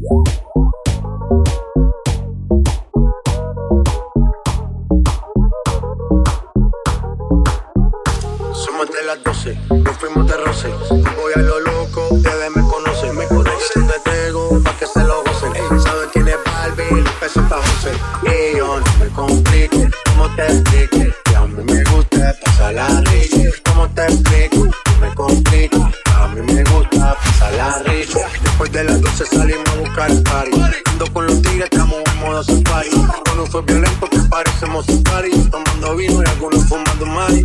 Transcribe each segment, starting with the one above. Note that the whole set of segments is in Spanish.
Somos de las 12, nos fuimos de roce. Me gusta pasarla rico. Después de las 12 salimos a buscar el party. Ando con los tigres, estamos en modo safari. Con un fue violento que parecemos safari. Tomando vino y algunos fumando mari.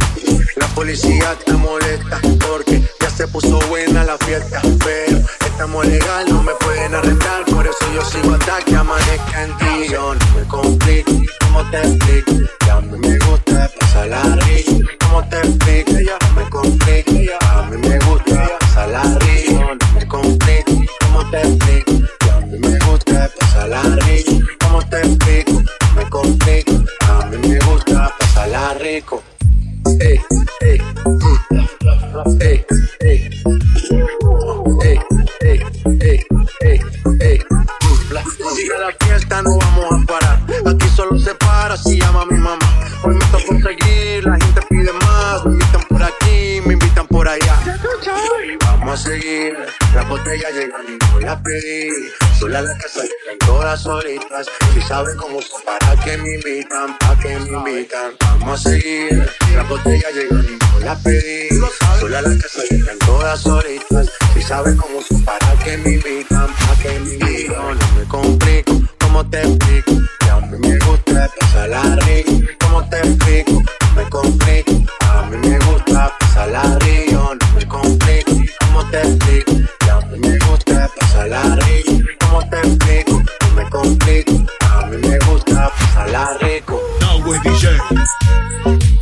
La policía está molesta porque ya se puso buena la fiesta. Pero estamos legal, no me pueden arrestar. Por eso yo sigo hasta que amanezca en ti. Yo no me complico, ¿cómo te explico? Que a me gusta pasarla rico. ¿Cómo te explico? No ¿cómo te explico? A mí me gusta pasarla rico. ¿Cómo te explico? Me complico, a mí me gusta pasarla rico. Ey, ey, mm, ey, ey, ey, ey, ey, ey, ey, mm. Sigue la fiesta, no vamos a parar. Aquí solo se para si llama mi mamá. Hoy me tocó seguir, la gente pide más. Me invitan por aquí, me invitan por allá. Vamos a seguir. Las botellas llegan y no las pedí. Sola la casa todas solitas. Si saben cómo son, para que me invitan, para que me invitan. Vamos a seguir. Las botellas llegan y no las pedí. Sola la casa todas solitas. Si saben cómo son, para que me invitan, para que me invitan. No me complico, ¿cómo te explico? Que a mí me gusta pasarla rico. ¿Cómo te explico? No me complico. A mí me gusta pasarla rico. A mí me gusta pasarla rico. DJ.